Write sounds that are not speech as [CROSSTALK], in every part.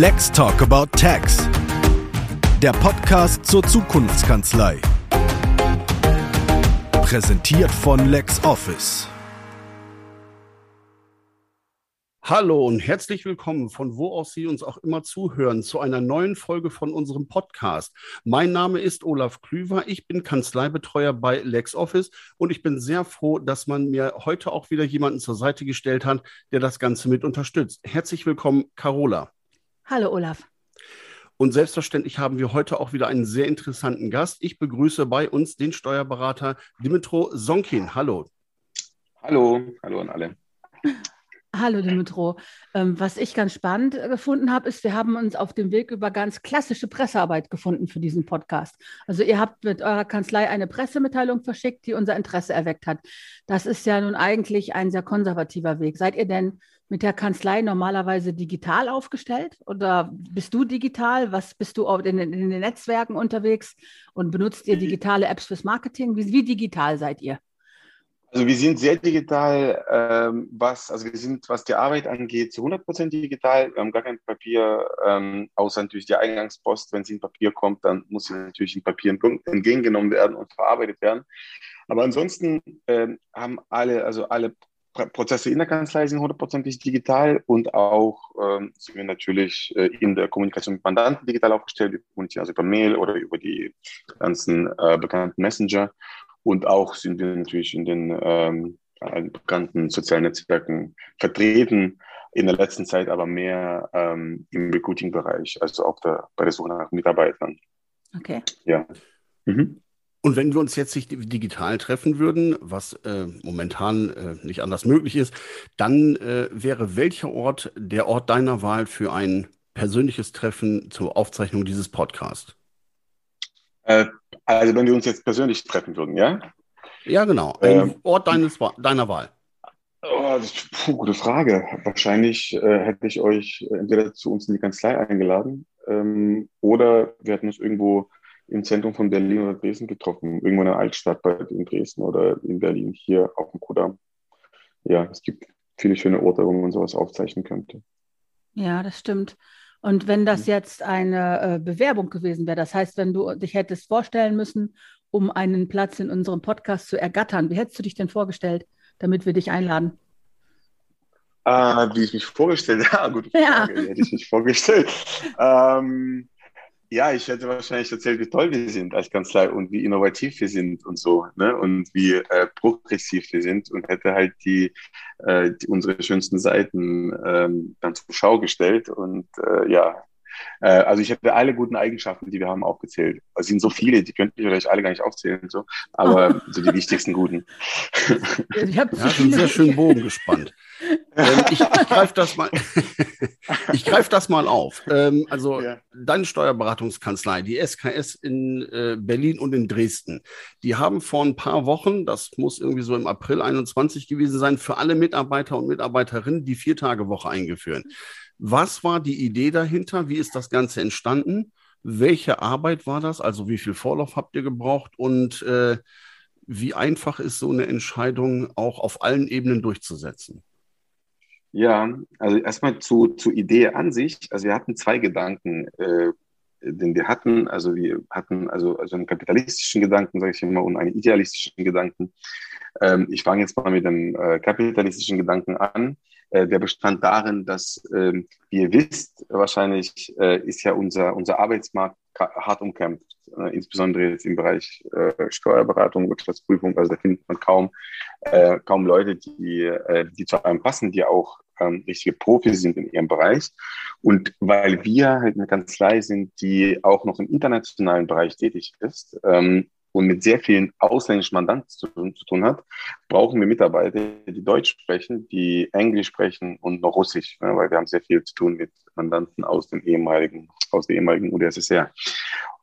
Let's Talk About Tax. Der Podcast zur Zukunftskanzlei. Präsentiert von LexOffice. Hallo und herzlich willkommen, von wo aus Sie uns auch immer zuhören, zu einer neuen Folge von unserem Podcast. Mein Name ist Olaf Klüver, ich bin Kanzleibetreuer bei LexOffice und ich bin sehr froh, dass man mir heute auch wieder jemanden zur Seite gestellt hat, der das Ganze mit unterstützt. Herzlich willkommen, Carola. Hallo Olaf. Und selbstverständlich haben wir heute auch wieder einen sehr interessanten Gast. Ich begrüße bei uns den Steuerberater Dimitro Sonkin. Hallo. Hallo, hallo an alle. Hallo Dimitro. Ähm, was ich ganz spannend äh, gefunden habe, ist, wir haben uns auf dem Weg über ganz klassische Pressearbeit gefunden für diesen Podcast. Also ihr habt mit eurer Kanzlei eine Pressemitteilung verschickt, die unser Interesse erweckt hat. Das ist ja nun eigentlich ein sehr konservativer Weg. Seid ihr denn mit der Kanzlei normalerweise digital aufgestellt oder bist du digital? Was bist du in, in den Netzwerken unterwegs und benutzt ihr digitale Apps fürs Marketing? Wie, wie digital seid ihr? Also wir sind sehr digital, ähm, was, also wir sind, was die Arbeit angeht, zu 100 Prozent digital. Wir haben gar kein Papier, ähm, außer natürlich die Eingangspost. Wenn sie in Papier kommt, dann muss sie natürlich in Papier entgegengenommen werden und verarbeitet werden. Aber ansonsten ähm, haben alle, also alle Prozesse in der Kanzlei sind hundertprozentig digital und auch ähm, sind wir natürlich äh, in der Kommunikation mit Mandanten digital aufgestellt. Wir kommunizieren also über Mail oder über die ganzen äh, bekannten Messenger. Und auch sind wir natürlich in den ähm, bekannten sozialen Netzwerken vertreten. In der letzten Zeit aber mehr ähm, im Recruiting-Bereich, also auch der, bei der Suche nach Mitarbeitern. Okay. Ja. Mhm. Und wenn wir uns jetzt nicht digital treffen würden, was äh, momentan äh, nicht anders möglich ist, dann äh, wäre welcher Ort der Ort deiner Wahl für ein persönliches Treffen zur Aufzeichnung dieses Podcasts? Äh, also wenn wir uns jetzt persönlich treffen würden, ja? Ja, genau. Ein ähm, Ort deines, deiner Wahl. Oh, das ist eine gute Frage. Wahrscheinlich äh, hätte ich euch entweder zu uns in die Kanzlei eingeladen ähm, oder wir hätten uns irgendwo im Zentrum von Berlin oder Dresden getroffen. Irgendwo in der Altstadt in Dresden oder in Berlin, hier auf dem Kudamm. Ja, es gibt viele schöne Orte, wo man sowas aufzeichnen könnte. Ja, das stimmt. Und wenn das mhm. jetzt eine äh, Bewerbung gewesen wäre, das heißt, wenn du dich hättest vorstellen müssen, um einen Platz in unserem Podcast zu ergattern, wie hättest du dich denn vorgestellt, damit wir dich einladen? Äh, wie ich mich vorgestellt [LAUGHS] habe, ja, gute Frage, ja. wie hätte ich mich vorgestellt. [LAUGHS] ähm, ja, ich hätte wahrscheinlich erzählt, wie toll wir sind als Kanzlei und wie innovativ wir sind und so, ne? Und wie äh, progressiv wir sind und hätte halt die, äh, die unsere schönsten Seiten ähm, dann zur Schau gestellt. Und äh, ja, äh, also ich habe alle guten Eigenschaften, die wir haben, aufgezählt. Es sind so viele, die könnten ich vielleicht alle gar nicht aufzählen, so, aber [LAUGHS] so die wichtigsten guten. Ich habe ja, so einen sehr schönen Bogen gespannt. [LAUGHS] ähm, ich, ich greife das mal. [LAUGHS] ich greife das mal auf. Ähm, also ja. deine Steuerberatungskanzlei, die SKS in äh, Berlin und in Dresden, die haben vor ein paar Wochen, das muss irgendwie so im April 21 gewesen sein, für alle Mitarbeiter und Mitarbeiterinnen die Viertagewoche eingeführt. Was war die Idee dahinter? Wie ist das Ganze entstanden? Welche Arbeit war das? Also wie viel Vorlauf habt ihr gebraucht? Und äh, wie einfach ist so eine Entscheidung auch auf allen Ebenen durchzusetzen? Ja, also erstmal zu, zur Idee an sich. Also wir hatten zwei Gedanken, äh, den wir hatten. Also wir hatten also, also einen kapitalistischen Gedanken, sage ich immer, und einen idealistischen Gedanken. Ähm, ich fange jetzt mal mit dem äh, kapitalistischen Gedanken an. Äh, der bestand darin, dass, ähm, wie ihr wisst, wahrscheinlich äh, ist ja unser, unser Arbeitsmarkt hart umkämpft, äh, insbesondere jetzt im Bereich äh, Steuerberatung, Wirtschaftsprüfung. Also da findet man kaum, äh, kaum Leute, die, äh, die zu einem passen, die auch ähm, richtige Profis sind in ihrem Bereich. Und weil wir halt eine Kanzlei sind, die auch noch im internationalen Bereich tätig ist, ähm, und mit sehr vielen ausländischen Mandanten zu, zu, tun hat, brauchen wir Mitarbeiter, die Deutsch sprechen, die Englisch sprechen und noch Russisch, ne, weil wir haben sehr viel zu tun mit Mandanten aus dem ehemaligen, aus der ehemaligen UdSSR.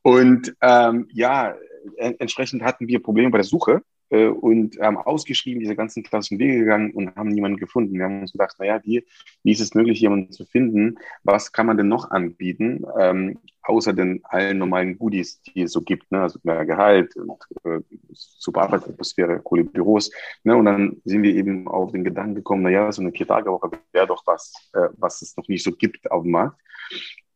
Und ähm, ja, entsprechend hatten wir Probleme bei der Suche äh, und haben ausgeschrieben, diese ganzen klassischen Wege gegangen und haben niemanden gefunden. Wir haben uns gedacht, naja, wie, wie ist es möglich, jemanden zu finden? Was kann man denn noch anbieten, ähm, außer den allen normalen Goodies, die es so gibt, ne? also mehr Gehalt, und, äh, super Arbeitsatmosphäre, coole Büros. Ne? Und dann sind wir eben auf den Gedanken gekommen, naja, so eine Vier-Tage-Woche wäre doch was, äh, was es noch nicht so gibt auf dem Markt.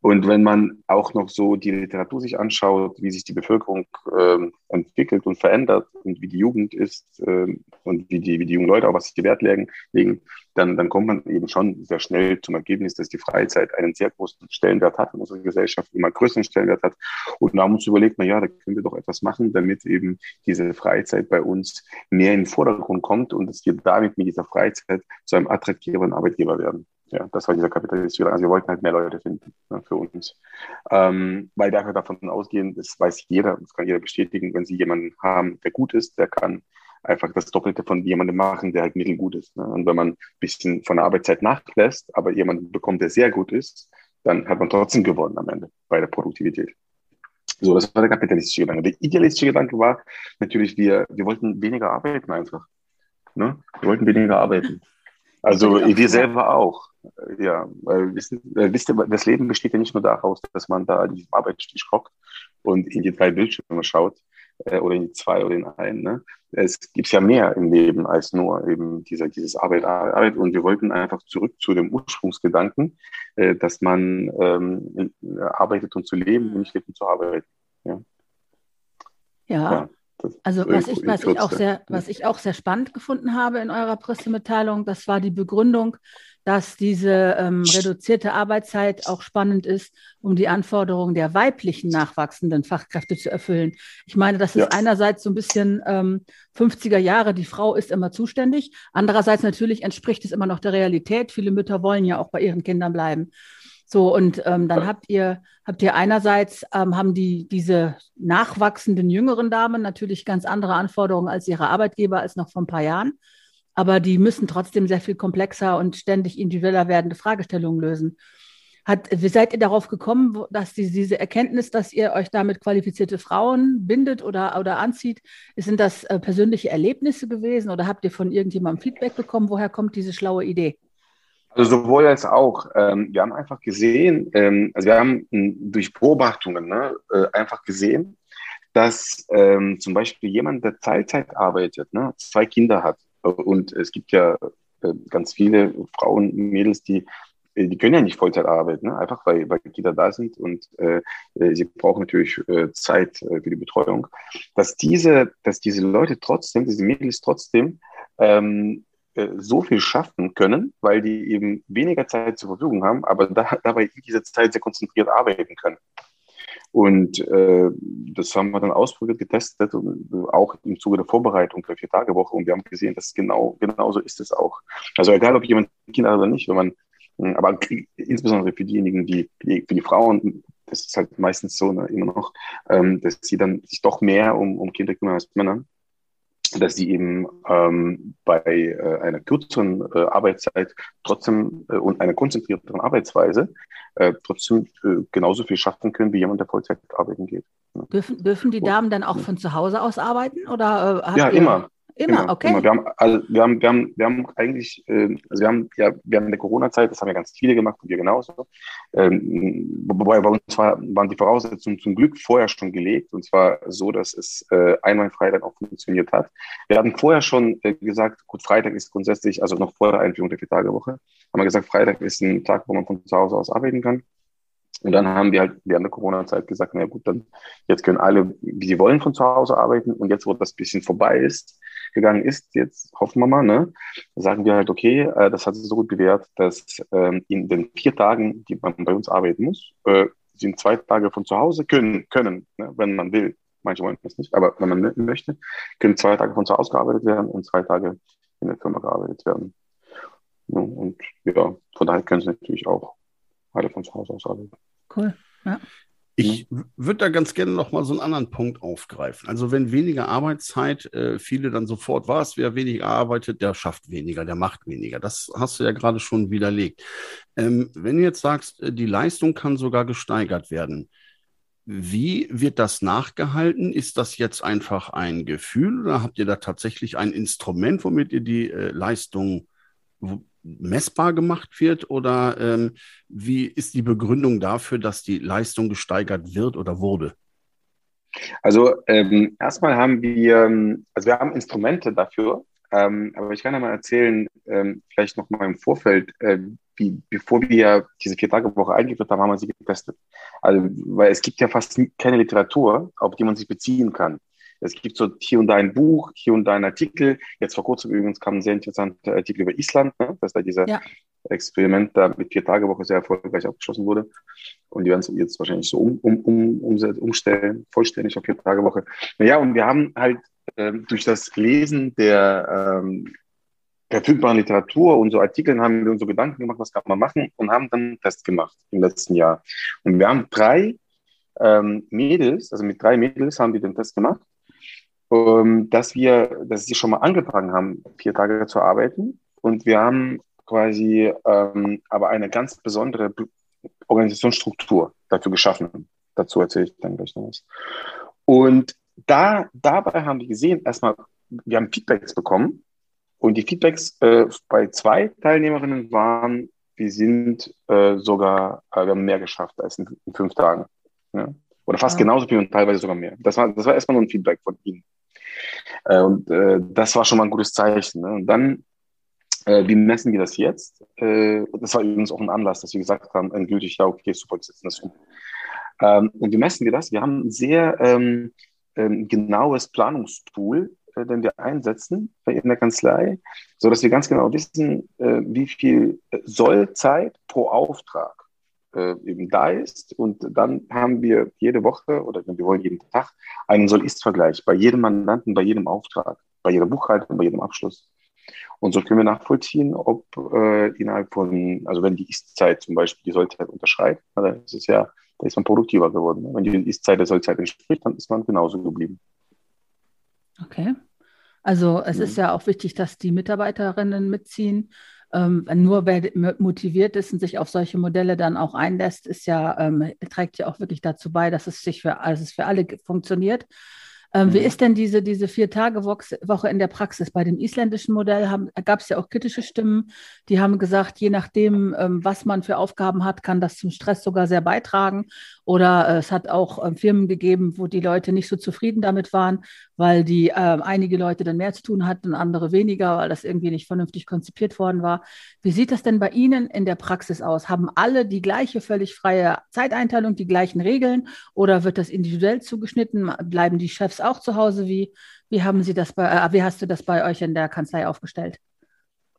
Und wenn man auch noch so die Literatur sich anschaut, wie sich die Bevölkerung ähm, entwickelt und verändert und wie die Jugend ist ähm, und wie die, wie die jungen Leute auch was sie Wert legen, legen dann, dann kommt man eben schon sehr schnell zum Ergebnis, dass die Freizeit einen sehr großen Stellenwert hat in unserer Gesellschaft, immer größeren Stellenwert hat. Und da haben wir uns überlegt, na ja, da können wir doch etwas machen, damit eben diese Freizeit bei uns mehr in den Vordergrund kommt und dass wir damit mit dieser Freizeit zu einem attraktiveren Arbeitgeber werden ja, das war dieser kapitalistische Also wir wollten halt mehr Leute finden ne, für uns. Ähm, weil wir davon ausgehen, das weiß jeder, das kann jeder bestätigen, wenn sie jemanden haben, der gut ist, der kann einfach das Doppelte von jemandem machen, der halt mittelgut ist. Ne? Und wenn man ein bisschen von der Arbeitszeit nachlässt, aber jemanden bekommt, der sehr gut ist, dann hat man trotzdem gewonnen am Ende bei der Produktivität. So, das war der kapitalistische Gedanke. Der idealistische Gedanke war natürlich, wir, wir wollten weniger arbeiten einfach. Ne? Wir wollten weniger arbeiten. Also wir selber auch. Ja, weil wissen, wisst ihr, das Leben besteht ja nicht nur daraus, dass man da an diesem Arbeitstisch hockt und in die drei Bildschirme schaut äh, oder in die zwei oder in einen. Ne? Es gibt ja mehr im Leben als nur eben dieser, dieses Arbeit, Arbeit. Und wir wollten einfach zurück zu dem Ursprungsgedanken, äh, dass man ähm, arbeitet, um zu leben und nicht lebt, um zu arbeiten. Ja. ja. ja. Also was ich, was, ich auch sehr, was ich auch sehr spannend gefunden habe in eurer Pressemitteilung, das war die Begründung, dass diese ähm, reduzierte Arbeitszeit auch spannend ist, um die Anforderungen der weiblichen nachwachsenden Fachkräfte zu erfüllen. Ich meine, das ist ja. einerseits so ein bisschen ähm, 50er Jahre, die Frau ist immer zuständig. Andererseits natürlich entspricht es immer noch der Realität. Viele Mütter wollen ja auch bei ihren Kindern bleiben. So, und ähm, dann habt ihr, habt ihr einerseits, ähm, haben die, diese nachwachsenden jüngeren Damen natürlich ganz andere Anforderungen als ihre Arbeitgeber als noch vor ein paar Jahren. Aber die müssen trotzdem sehr viel komplexer und ständig individueller werdende Fragestellungen lösen. Hat, seid ihr darauf gekommen, dass die, diese Erkenntnis, dass ihr euch damit qualifizierte Frauen bindet oder, oder anzieht, sind das äh, persönliche Erlebnisse gewesen oder habt ihr von irgendjemandem Feedback bekommen? Woher kommt diese schlaue Idee? Also sowohl als auch. Ähm, wir haben einfach gesehen, ähm, also wir haben m, durch Beobachtungen ne, äh, einfach gesehen, dass ähm, zum Beispiel jemand, der Teilzeit arbeitet, ne, zwei Kinder hat und es gibt ja äh, ganz viele Frauen, Mädels, die die können ja nicht Vollzeit arbeiten, ne? einfach weil, weil Kinder da sind und äh, sie brauchen natürlich äh, Zeit äh, für die Betreuung. Dass diese, dass diese Leute trotzdem, diese Mädels trotzdem ähm, äh, so viel schaffen können, weil die eben weniger Zeit zur Verfügung haben, aber da, dabei in dieser Zeit sehr konzentriert arbeiten können. Und äh, das haben wir dann ausprobiert, getestet, und auch im Zuge der Vorbereitung der Vier-Tage-Woche. Und wir haben gesehen, dass genau, genau so ist es auch. Also egal, ob jemand Kinder hat oder nicht, wenn man, hm, aber insbesondere für diejenigen, die, für die Frauen, das ist halt meistens so ne, immer noch, ähm, dass sie dann sich doch mehr um, um Kinder kümmern als Männer dass sie eben ähm, bei äh, einer kürzeren äh, Arbeitszeit trotzdem äh, und einer konzentrierteren Arbeitsweise äh, trotzdem äh, genauso viel schaffen können wie jemand, der Vollzeit arbeiten geht. Dürfen, dürfen die Damen dann auch von zu Hause aus arbeiten? Oder, äh, ja, immer. Immer, immer, okay. Immer. Wir, haben, also, wir, haben, wir, haben, wir haben eigentlich, äh, also wir haben ja während der Corona-Zeit, das haben ja ganz viele gemacht und wir genauso, ähm, wobei bei uns war, waren die Voraussetzungen zum Glück vorher schon gelegt und zwar so, dass es äh, einwandfrei dann auch funktioniert hat. Wir hatten vorher schon äh, gesagt, gut, Freitag ist grundsätzlich, also noch vor der Einführung der Vier-Tage-Woche, haben wir gesagt, Freitag ist ein Tag, wo man von zu Hause aus arbeiten kann. Und dann haben wir halt während der Corona-Zeit gesagt, na gut, dann jetzt können alle, wie sie wollen, von zu Hause arbeiten. Und jetzt, wo das bisschen vorbei ist, gegangen ist, jetzt hoffen wir mal, ne, sagen wir halt, okay, äh, das hat sich so gut bewährt, dass ähm, in den vier Tagen, die man bei uns arbeiten muss, äh, sind zwei Tage von zu Hause können, können ne, wenn man will. Manche wollen das nicht, aber wenn man möchte, können zwei Tage von zu Hause gearbeitet werden und zwei Tage in der Firma gearbeitet werden. Ja, und ja, von daher können sie natürlich auch alle von zu Hause aus arbeiten. Cool. Ja. Ich mhm. würde da ganz gerne noch mal so einen anderen Punkt aufgreifen. Also wenn weniger Arbeitszeit, äh, viele dann sofort, was, wer weniger arbeitet, der schafft weniger, der macht weniger. Das hast du ja gerade schon widerlegt. Ähm, wenn du jetzt sagst, äh, die Leistung kann sogar gesteigert werden, wie wird das nachgehalten? Ist das jetzt einfach ein Gefühl oder habt ihr da tatsächlich ein Instrument, womit ihr die äh, Leistung messbar gemacht wird oder ähm, wie ist die Begründung dafür, dass die Leistung gesteigert wird oder wurde? Also ähm, erstmal haben wir, ähm, also wir haben Instrumente dafür, Ähm, aber ich kann ja mal erzählen, ähm, vielleicht noch mal im Vorfeld, äh, wie, bevor wir diese Vier-Tage-Woche eingeführt haben, haben wir sie getestet. Also, weil es gibt ja fast keine Literatur, auf die man sich beziehen kann. Es gibt so hier und da ein Buch, hier und da ein Artikel. Jetzt vor kurzem übrigens kam ein sehr interessanter Artikel über Island, ne? dass da dieser ja. Experiment da mit vier Tage Woche sehr erfolgreich abgeschlossen wurde. Und die werden es jetzt wahrscheinlich so um, um, um, umstellen, vollständig auf vier Tage Woche. Naja, und wir haben halt ähm, durch das Lesen der ähm, verfügbaren Literatur und so Artikeln haben wir uns so Gedanken gemacht, was kann man machen und haben dann einen Test gemacht im letzten Jahr. Und wir haben drei ähm, Mädels, also mit drei Mädels haben wir den Test gemacht dass wir, dass sie schon mal angefangen haben, vier Tage zu arbeiten. Und wir haben quasi ähm, aber eine ganz besondere Organisationsstruktur dafür geschaffen. Dazu erzähle ich dann gleich noch was. Und da, dabei haben wir gesehen, erstmal, wir haben Feedbacks bekommen. Und die Feedbacks äh, bei zwei Teilnehmerinnen waren, wir sind äh, sogar, äh, wir haben mehr geschafft als in, in fünf Tagen. Ja? Oder fast ja. genauso viel und teilweise sogar mehr. Das war, das war erstmal nur ein Feedback von ihnen. Äh, und äh, das war schon mal ein gutes Zeichen. Ne? Und dann, äh, wie messen wir das jetzt? Äh, das war übrigens auch ein Anlass, dass wir gesagt haben, endgültig, ja, okay, super, wir setzen das um. Ähm, und wie messen wir das? Wir haben ein sehr ähm, ähm, genaues Planungstool, äh, den wir einsetzen in der Kanzlei, so dass wir ganz genau wissen, wie viel Sollzeit pro Auftrag äh, eben da ist. Und dann haben wir jede Woche oder wir wollen jeden Tag einen Soll-Ist-Vergleich bei jedem Mandanten, bei jedem Auftrag, bei jeder Buchhaltung, bei jedem Abschluss. Und so können wir nachvollziehen, ob äh, innerhalb von, also wenn die Ist-Zeit zum Beispiel die Sollzeit unterschreitet, dann ist es ja, da ist man produktiver geworden. Wenn die Ist-Zeit der Sollzeit entspricht, dann ist man genauso geblieben. Okay. Also es mhm. ist ja auch wichtig, dass die Mitarbeiterinnen mitziehen ähm, nur wer motiviert ist und sich auf solche Modelle dann auch einlässt, ist ja, ähm, trägt ja auch wirklich dazu bei, dass es sich für, also es für alle funktioniert. Ähm, mhm. Wie ist denn diese, diese Vier-Tage-Woche in der Praxis? Bei dem isländischen Modell gab es ja auch kritische Stimmen, die haben gesagt, je nachdem, ähm, was man für Aufgaben hat, kann das zum Stress sogar sehr beitragen. Oder äh, es hat auch ähm, Firmen gegeben, wo die Leute nicht so zufrieden damit waren, weil die äh, einige Leute dann mehr zu tun hatten, andere weniger, weil das irgendwie nicht vernünftig konzipiert worden war. Wie sieht das denn bei Ihnen in der Praxis aus? Haben alle die gleiche völlig freie Zeiteinteilung, die gleichen Regeln oder wird das individuell zugeschnitten? Bleiben die Chefs auch zu Hause? Wie, wie haben Sie das bei, äh, wie hast du das bei euch in der Kanzlei aufgestellt?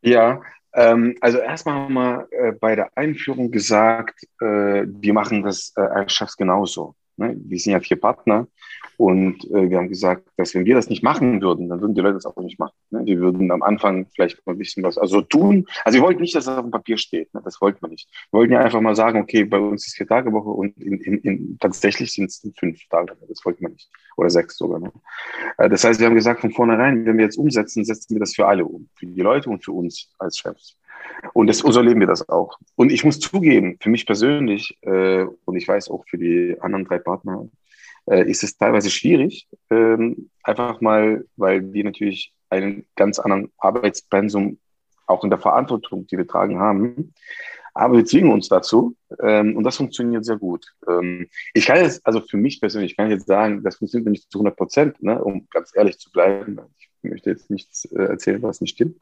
Ja, ähm, also erstmal haben wir äh, bei der Einführung gesagt, äh, wir machen das äh, als Chefs genauso. Ne? Wir sind ja vier Partner und äh, wir haben gesagt, dass wenn wir das nicht machen würden, dann würden die Leute das auch nicht machen. Ne? Die würden am Anfang vielleicht mal ein bisschen was also tun. Also wir wollten nicht, dass das auf dem Papier steht. Ne? Das wollten wir nicht. Wir wollten ja einfach mal sagen, okay, bei uns ist vier Tage Woche und in, in, in, tatsächlich sind es fünf Tage. Das wollten wir nicht. Oder sechs sogar. Ne? Äh, das heißt, wir haben gesagt von vornherein, wenn wir jetzt umsetzen, setzen wir das für alle um. Für die Leute und für uns als Chefs. Und, das, und so leben wir das auch. Und ich muss zugeben, für mich persönlich, äh, und ich weiß auch für die anderen drei Partner, äh, ist es teilweise schwierig, ähm, einfach mal, weil wir natürlich einen ganz anderen Arbeitspensum auch in der Verantwortung, die wir tragen haben. Aber wir zwingen uns dazu ähm, und das funktioniert sehr gut. Ähm, ich kann jetzt, also für mich persönlich, kann ich jetzt sagen, das funktioniert nicht zu 100 Prozent, ne, um ganz ehrlich zu bleiben. Ich möchte jetzt nichts äh, erzählen, was nicht stimmt.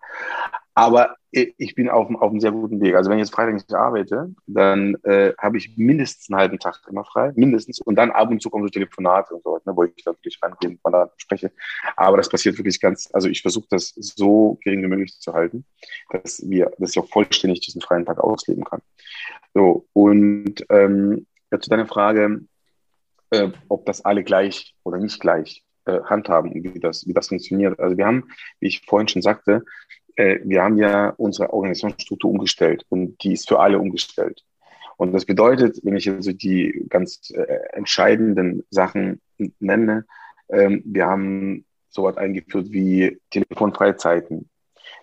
Aber ich bin auf, auf einem sehr guten Weg. Also wenn ich jetzt Freitag nicht arbeite, dann äh, habe ich mindestens einen halben Tag immer frei, mindestens. Und dann ab und zu kommen so Telefonate und so, ne, wo ich dann wirklich rangehe und da spreche. Aber das passiert wirklich ganz, also ich versuche das so gering wie möglich zu halten, dass wir, dass ich auch vollständig diesen freien Tag ausleben kann. So, und ähm, ja, zu deiner Frage, äh, ob das alle gleich oder nicht gleich äh, handhaben und wie das, wie das funktioniert. Also wir haben, wie ich vorhin schon sagte, äh, wir haben ja unsere Organisationsstruktur umgestellt und die ist für alle umgestellt. Und das bedeutet, wenn ich also die ganz äh, entscheidenden Sachen nenne, ähm, wir haben sowas eingeführt wie Telefonfreizeiten.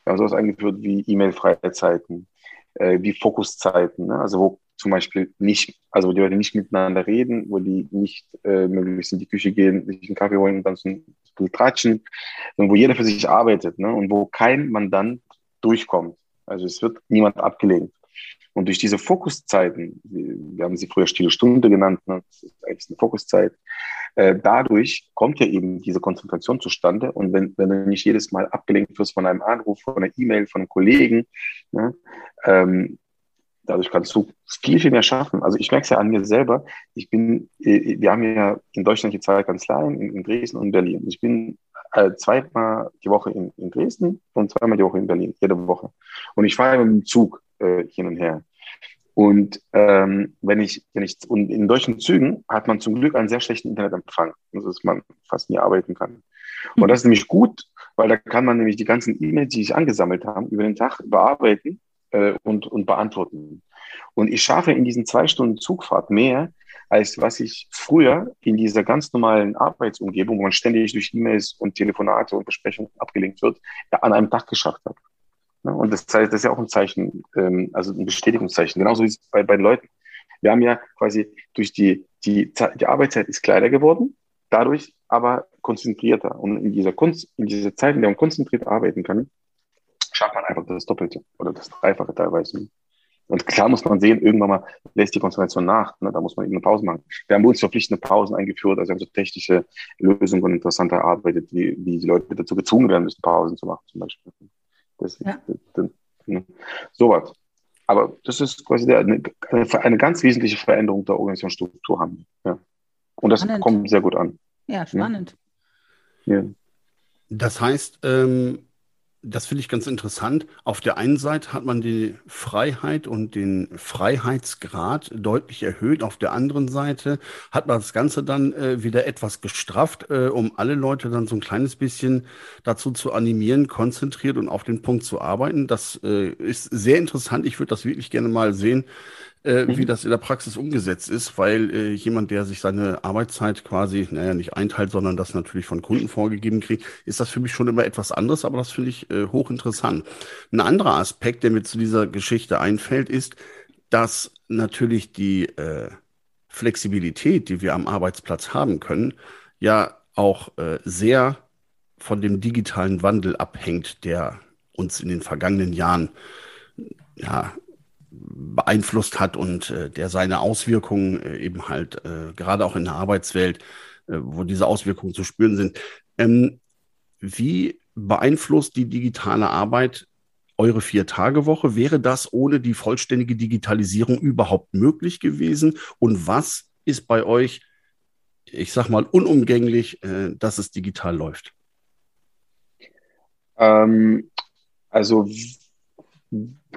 Wir haben sowas eingeführt wie E-Mail-Freizeiten, äh, wie Fokuszeiten, ne? also wo zum Beispiel nicht, also wo die Leute nicht miteinander reden, wo die nicht äh, möglichst in die Küche gehen, sich einen Kaffee holen und dann so ein bisschen tratschen, sondern wo jeder für sich arbeitet ne? und wo kein Mandant durchkommt. Also es wird niemand abgelehnt. Und durch diese Fokuszeiten, wir haben sie früher stille Stunde genannt, ne? das ist eigentlich eine Fokuszeit, äh, dadurch kommt ja eben diese Konzentration zustande. Und wenn, wenn du nicht jedes Mal abgelenkt wirst von einem Anruf, von einer E-Mail, von einem Kollegen, ne, ähm, dadurch kannst du viel, viel mehr schaffen. Also ich merke es ja an mir selber. Ich bin, äh, wir haben ja in Deutschland die zwei Kanzleien, in, in Dresden und Berlin. Ich bin äh, zweimal die Woche in, in, Dresden und zweimal die Woche in Berlin, jede Woche. Und ich fahre mit dem Zug äh, hin und her. Und ähm, wenn ich, wenn ich, und in deutschen Zügen hat man zum Glück einen sehr schlechten Internetempfang, dass man fast nie arbeiten kann. Und das ist nämlich gut, weil da kann man nämlich die ganzen E-Mails, die sich angesammelt haben, über den Tag bearbeiten äh, und, und beantworten. Und ich schaffe in diesen zwei Stunden Zugfahrt mehr, als was ich früher in dieser ganz normalen Arbeitsumgebung, wo man ständig durch E-Mails und Telefonate und Besprechungen abgelenkt wird, an einem Tag geschafft habe. Und das, das ist ja auch ein Zeichen, ähm, also ein Bestätigungszeichen. Genauso wie es bei, bei den Leuten. Wir haben ja quasi durch die, die, die Arbeitszeit ist kleiner geworden, dadurch aber konzentrierter. Und in dieser Kunst, in dieser Zeit, in der man konzentriert arbeiten kann, schafft man einfach das Doppelte oder das Dreifache teilweise. Und klar muss man sehen, irgendwann mal lässt die Konzentration nach. Ne? Da muss man eben eine Pause machen. Wir haben bei uns verpflichtende Pausen eingeführt, also wir haben so technische Lösungen und interessanter erarbeitet, wie, wie die Leute dazu gezwungen werden müssen, Pausen zu machen zum Beispiel. Das, ja. das, das, ne? Sowas. Aber das ist quasi der, eine, eine, ganz wesentliche Veränderung der Organisationsstruktur haben. Ja. Und das spannend. kommt sehr gut an. Ja, spannend. Ja. Das heißt, ähm, das finde ich ganz interessant. Auf der einen Seite hat man die Freiheit und den Freiheitsgrad deutlich erhöht. Auf der anderen Seite hat man das Ganze dann äh, wieder etwas gestrafft, äh, um alle Leute dann so ein kleines bisschen dazu zu animieren, konzentriert und auf den Punkt zu arbeiten. Das äh, ist sehr interessant. Ich würde das wirklich gerne mal sehen, äh, mhm. wie das in der Praxis umgesetzt ist, weil äh, jemand, der sich seine Arbeitszeit quasi, naja, nicht einteilt, sondern das natürlich von Kunden vorgegeben kriegt, ist das für mich schon immer etwas anderes, aber das finde ich äh, hochinteressant. Ein anderer Aspekt, der mir zu dieser Geschichte einfällt, ist, dass natürlich die äh, Flexibilität, die wir am Arbeitsplatz haben können, ja auch äh, sehr von dem digitalen Wandel abhängt, der uns in den vergangenen Jahren ja, beeinflusst hat und äh, der seine Auswirkungen äh, eben halt äh, gerade auch in der Arbeitswelt, äh, wo diese Auswirkungen zu spüren sind. Ähm, wie beeinflusst die digitale Arbeit eure Vier-Tage-Woche? Wäre das ohne die vollständige Digitalisierung überhaupt möglich gewesen? Und was ist bei euch, ich sag mal, unumgänglich, äh, dass es digital läuft? Ähm, also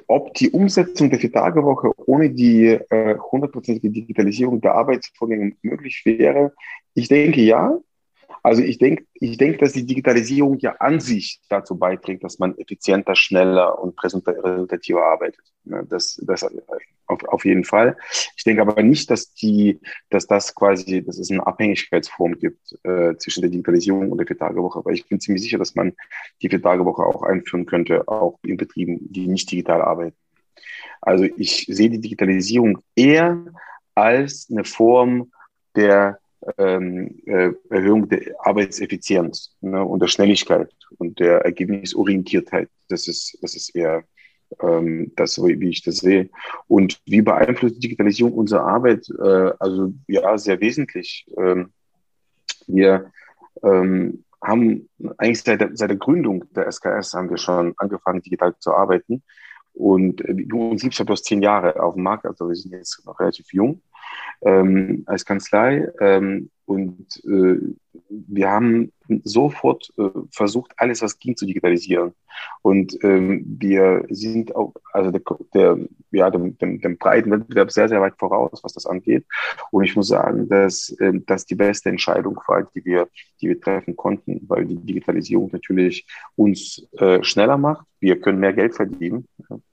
ob die Umsetzung der Vier-Tage-Woche ohne die hundertprozentige äh, Digitalisierung der Arbeitsvorgänge möglich wäre, ich denke ja. Also ich denke, ich denke, dass die Digitalisierung ja an sich dazu beiträgt, dass man effizienter, schneller und resultativer arbeitet. Das, das auf, auf jeden Fall. Ich denke aber nicht, dass die, dass das quasi, dass es eine Abhängigkeitsform gibt äh, zwischen der Digitalisierung und der Viertagewoche. Aber ich bin ziemlich sicher, dass man die Viertagewoche auch einführen könnte, auch in Betrieben, die nicht digital arbeiten. Also ich sehe die Digitalisierung eher als eine Form der ähm, äh, Erhöhung der Arbeitseffizienz ne, und der Schnelligkeit und der Ergebnisorientiertheit. Das ist, das ist eher ähm, das, wie ich das sehe. Und wie beeinflusst Digitalisierung unsere Arbeit? Äh, also ja, sehr wesentlich. Ähm, wir ähm, haben eigentlich seit der, seit der Gründung der SKS haben wir schon angefangen, digital zu arbeiten. Und äh, uns gibt es ja bloß zehn Jahre auf dem Markt, also wir sind jetzt noch relativ jung ähm, als Kanzlei. Ähm, und äh, wir haben sofort äh, versucht, alles, was ging, zu digitalisieren. Und ähm, wir sind auch, also der, der, ja, dem, dem, dem breiten Wettbewerb sehr, sehr weit voraus, was das angeht. Und ich muss sagen, dass äh, das die beste Entscheidung war, die wir, die wir treffen konnten, weil die Digitalisierung natürlich uns äh, schneller macht. Wir können mehr Geld verdienen,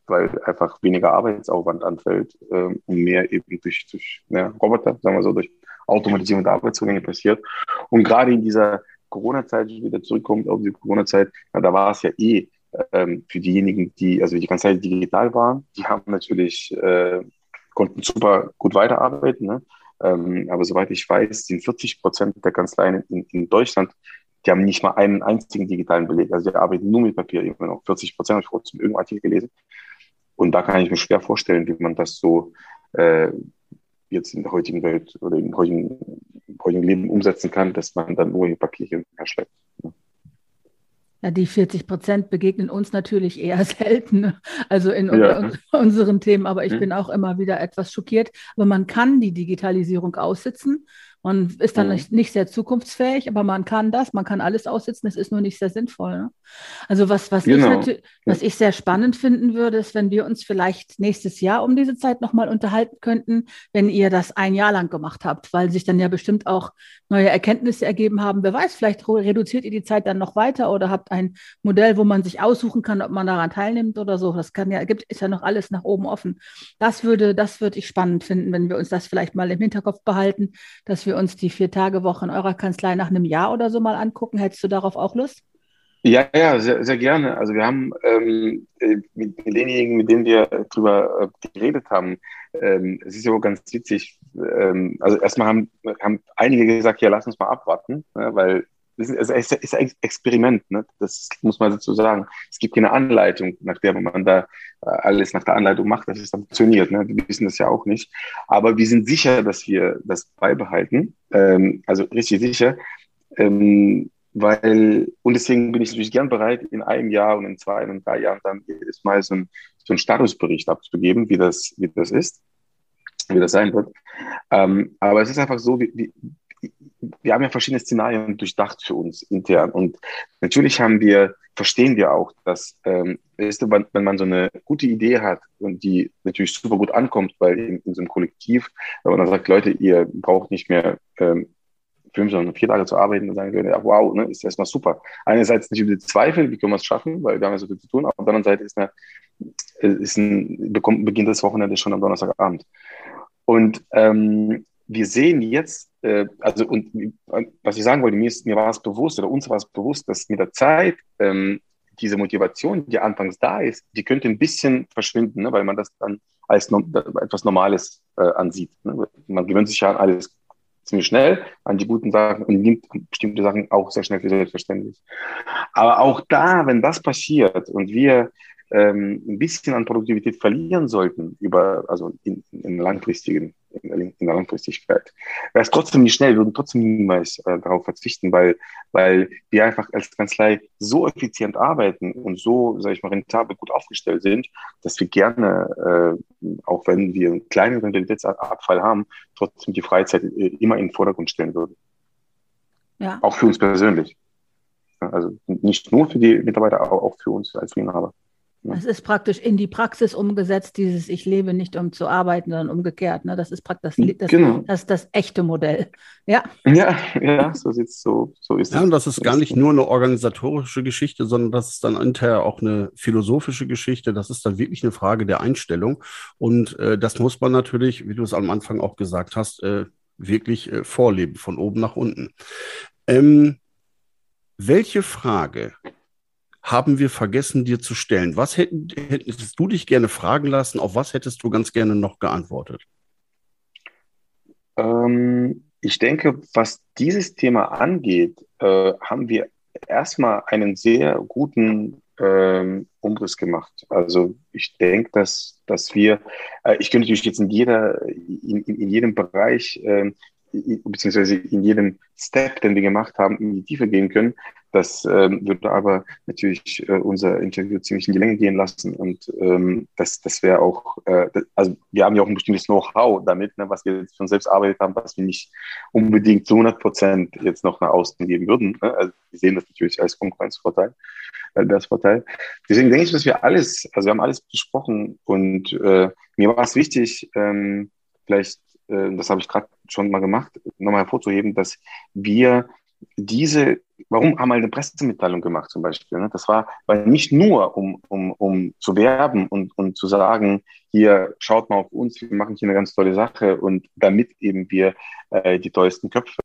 weil einfach weniger Arbeitsaufwand anfällt äh, und mehr eben durch, durch ja, Roboter, sagen wir so, durch Automatisierung der Arbeitszugänge passiert. Und gerade in dieser Corona-Zeit, wieder zurückkommt auf die Corona-Zeit, da war es ja eh ähm, für diejenigen, die, also die ganze Zeit digital waren, die haben natürlich, äh, konnten super gut weiterarbeiten. Ne? Ähm, aber soweit ich weiß, sind 40 Prozent der Kanzleien in, in Deutschland, die haben nicht mal einen einzigen digitalen Beleg. Also die arbeiten nur mit Papier immer noch. 40 Prozent habe ich vor kurzem irgendeinem Artikel gelesen. Und da kann ich mir schwer vorstellen, wie man das so äh, jetzt in der heutigen Welt oder in der heutigen heutigen Leben umsetzen kann, dass man dann nur Papierchen herschleppt. Ja, die 40 Prozent begegnen uns natürlich eher [LAUGHS] selten, ne? also in ja. unseren Themen, aber ich mhm. bin auch immer wieder etwas schockiert. Aber man kann die Digitalisierung aussitzen man ist dann mhm. nicht, nicht, sehr zukunftsfähig, aber man kann das, man kann alles aussitzen, es ist nur nicht sehr sinnvoll. Ne? Also was, was, genau. ich was ich sehr spannend finden würde, ist, wenn wir uns vielleicht nächstes Jahr um diese Zeit nochmal unterhalten könnten, wenn ihr das ein Jahr lang gemacht habt, weil sich dann ja bestimmt auch neue Erkenntnisse ergeben haben. Wer weiß, vielleicht reduziert ihr die Zeit dann noch weiter oder habt ein Modell, wo man sich aussuchen kann, ob man daran teilnimmt oder so. Das kann ja, gibt, ist ja noch alles nach oben offen. Das würde, das würde ich spannend finden, wenn wir uns das vielleicht mal im Hinterkopf behalten, dass wir wir uns die Vier-Tage-Woche in eurer Kanzlei nach einem Jahr oder so mal angucken. Hättest du darauf auch Lust? Ja, ja, sehr, sehr gerne. Also wir haben ähm, äh, mit denjenigen, mit denen wir darüber äh, geredet haben, ähm, es ist ja auch ganz witzig. Ähm, also erstmal haben, haben einige gesagt, ja, lass uns mal abwarten, ne, weil es ist, ist ein Experiment, ne? das muss man dazu sagen. Es gibt keine Anleitung, nach der man da äh, alles nach der Anleitung macht, dass es dann funktioniert. Ne? Wir wissen das ja auch nicht. Aber wir sind sicher, dass wir das beibehalten. Ähm, also richtig sicher. Ähm, weil, und deswegen bin ich natürlich gern bereit, in einem Jahr und in zwei und drei Jahren dann jedes Mal so, ein, so einen Statusbericht abzugeben, wie das, wie das ist, wie das sein wird. Ähm, aber es ist einfach so, wie, wie, wir haben ja verschiedene Szenarien durchdacht für uns intern. Und natürlich haben wir, verstehen wir auch, dass, ähm, weißt wenn, wenn man so eine gute Idee hat und die natürlich super gut ankommt, weil in, in so einem Kollektiv, wenn man dann sagt, Leute, ihr braucht nicht mehr ähm, fünf, sondern vier Tage zu arbeiten, dann sagen wir, ja, wow, ne, ist erstmal super. Einerseits nicht über die Zweifel, wie können wir es schaffen, weil wir haben ja so viel zu tun, auf der anderen Seite ist, eine, ist ein, beginnt das Wochenende schon am Donnerstagabend. Und ähm, wir sehen jetzt, äh, also und was ich sagen wollte, mir, ist, mir war es bewusst oder uns war es bewusst, dass mit der Zeit ähm, diese Motivation, die anfangs da ist, die könnte ein bisschen verschwinden, ne, weil man das dann als no etwas Normales äh, ansieht. Ne? Man gewöhnt sich ja an alles ziemlich schnell, an die guten Sachen und nimmt bestimmte Sachen auch sehr schnell für selbstverständlich. Aber auch da, wenn das passiert und wir ähm, ein bisschen an Produktivität verlieren sollten, über, also in, in langfristigen, in, in, der Langfristigkeit, wäre es trotzdem nicht schnell, würden trotzdem niemals äh, darauf verzichten, weil, weil wir einfach als Kanzlei so effizient arbeiten und so, sage ich mal, rentabel gut aufgestellt sind, dass wir gerne, äh, auch wenn wir einen kleinen Rentabilitätsabfall haben, trotzdem die Freizeit äh, immer in den Vordergrund stellen würden. Ja. Auch für uns persönlich. Also nicht nur für die Mitarbeiter, aber auch für uns als Inhaber. Es ist praktisch in die Praxis umgesetzt, dieses Ich lebe nicht, um zu arbeiten, sondern umgekehrt. Ne? Das ist praktisch das, das, genau. das, das echte Modell. Ja, ja, ja so, sieht's, so, so ist es. Ja, und das ist gar nicht nur eine organisatorische Geschichte, sondern das ist dann hinterher auch eine philosophische Geschichte. Das ist dann wirklich eine Frage der Einstellung. Und äh, das muss man natürlich, wie du es am Anfang auch gesagt hast, äh, wirklich äh, vorleben, von oben nach unten. Ähm, welche Frage haben wir vergessen, dir zu stellen. Was hätten, hättest du dich gerne fragen lassen? Auf was hättest du ganz gerne noch geantwortet? Ähm, ich denke, was dieses Thema angeht, äh, haben wir erstmal einen sehr guten ähm, Umriss gemacht. Also ich denke, dass, dass wir, äh, ich könnte natürlich jetzt in jeder, in, in, in jedem Bereich, äh, beziehungsweise in jedem Step, den wir gemacht haben, in die Tiefe gehen können. Das ähm, würde aber natürlich äh, unser Interview ziemlich in die Länge gehen lassen und ähm, das, das wäre auch, äh, das, also wir haben ja auch ein bestimmtes Know-how damit, ne, was wir jetzt von selbst arbeitet haben, was wir nicht unbedingt zu 100 Prozent jetzt noch nach außen geben würden. Ne? Also wir sehen das natürlich als Konkurrenzvorteil, äh, das Vorteil. Deswegen denke ich, dass wir alles, also wir haben alles besprochen und äh, mir war es wichtig, ähm, vielleicht, äh, das habe ich gerade schon mal gemacht, nochmal hervorzuheben, dass wir diese, warum haben wir eine Pressemitteilung gemacht zum Beispiel? Ne? Das war, war nicht nur, um, um, um zu werben und, und zu sagen, hier schaut mal auf uns, wir machen hier eine ganz tolle Sache und damit eben wir äh, die teuersten Köpfe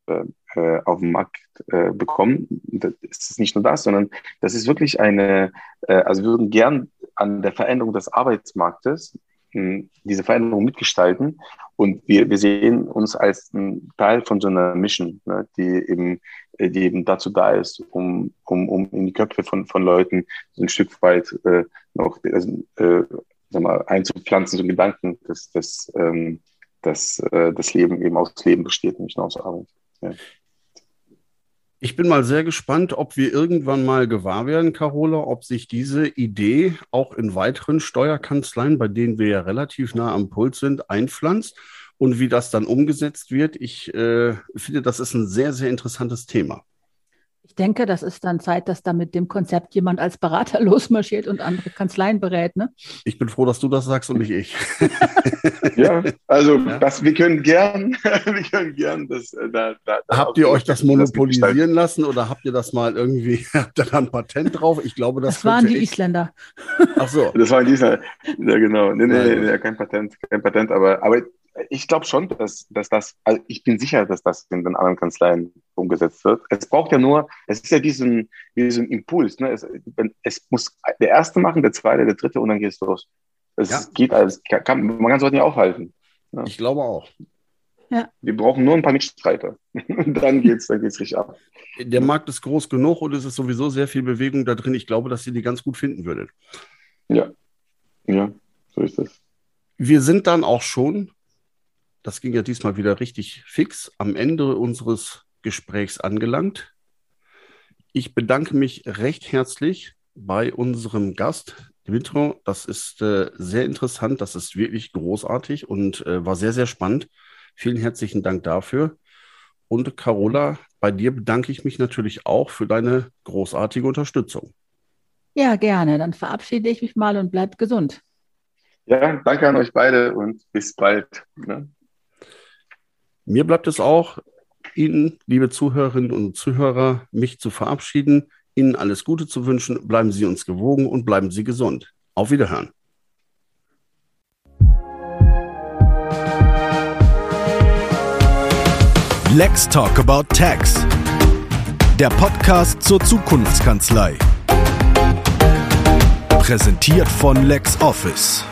äh, auf dem Markt äh, bekommen. Das ist nicht nur das, sondern das ist wirklich eine, äh, also wir würden gern an der Veränderung des Arbeitsmarktes diese Veränderung mitgestalten. Und wir, wir sehen uns als Teil von so einer Mission, ne, die, eben, die eben dazu da ist, um, um, um in die Köpfe von, von Leuten so ein Stück weit äh, noch also, äh, sag mal, einzupflanzen, so Gedanken, dass, dass, ähm, dass äh, das Leben eben aus Leben besteht, nicht nur aus Arbeit. Ja. Ich bin mal sehr gespannt, ob wir irgendwann mal gewahr werden, Carola, ob sich diese Idee auch in weiteren Steuerkanzleien, bei denen wir ja relativ nah am Puls sind, einpflanzt und wie das dann umgesetzt wird. Ich äh, finde, das ist ein sehr, sehr interessantes Thema. Ich denke, das ist dann Zeit, dass da mit dem Konzept jemand als Berater [LAUGHS] losmarschiert und andere Kanzleien berät. Ne? Ich bin froh, dass du das sagst und nicht ich. [LAUGHS] ja, also ja. Das, wir können gern, [LAUGHS] wir können gern das. Äh, da, da, habt ihr euch das monopolisieren lassen oder habt ihr das mal irgendwie, habt ihr da ein Patent drauf? Ich glaube, das, das waren die ich. Isländer. Ach so. Das waren die Isländer. Ja, genau. Nee, nee, nee, kein Patent, kein Patent, aber, aber ich glaube schon, dass, dass das, also ich bin sicher, dass das in den anderen Kanzleien umgesetzt wird. Es braucht ja nur, es ist ja diesen, diesen Impuls. Ne? Es, es muss der Erste machen, der Zweite, der Dritte und dann geht es los. Es ja. geht alles, kann, man kann es heute nicht aufhalten. Ja. Ich glaube auch. Ja. Wir brauchen nur ein paar Mitstreiter. [LAUGHS] dann geht es dann geht's richtig ab. Der Markt ist groß genug und es ist sowieso sehr viel Bewegung da drin. Ich glaube, dass ihr die ganz gut finden würdet. Ja. Ja, so ist es. Wir sind dann auch schon das ging ja diesmal wieder richtig fix, am Ende unseres Gesprächs angelangt. Ich bedanke mich recht herzlich bei unserem Gast, Dimitro. Das ist äh, sehr interessant, das ist wirklich großartig und äh, war sehr, sehr spannend. Vielen herzlichen Dank dafür. Und Carola, bei dir bedanke ich mich natürlich auch für deine großartige Unterstützung. Ja, gerne. Dann verabschiede ich mich mal und bleibt gesund. Ja, danke an euch beide und bis bald. Ne? Mir bleibt es auch, Ihnen, liebe Zuhörerinnen und Zuhörer, mich zu verabschieden, Ihnen alles Gute zu wünschen. Bleiben Sie uns gewogen und bleiben Sie gesund. Auf Wiederhören. Let's Talk About Tax. Der Podcast zur Zukunftskanzlei. Präsentiert von LexOffice.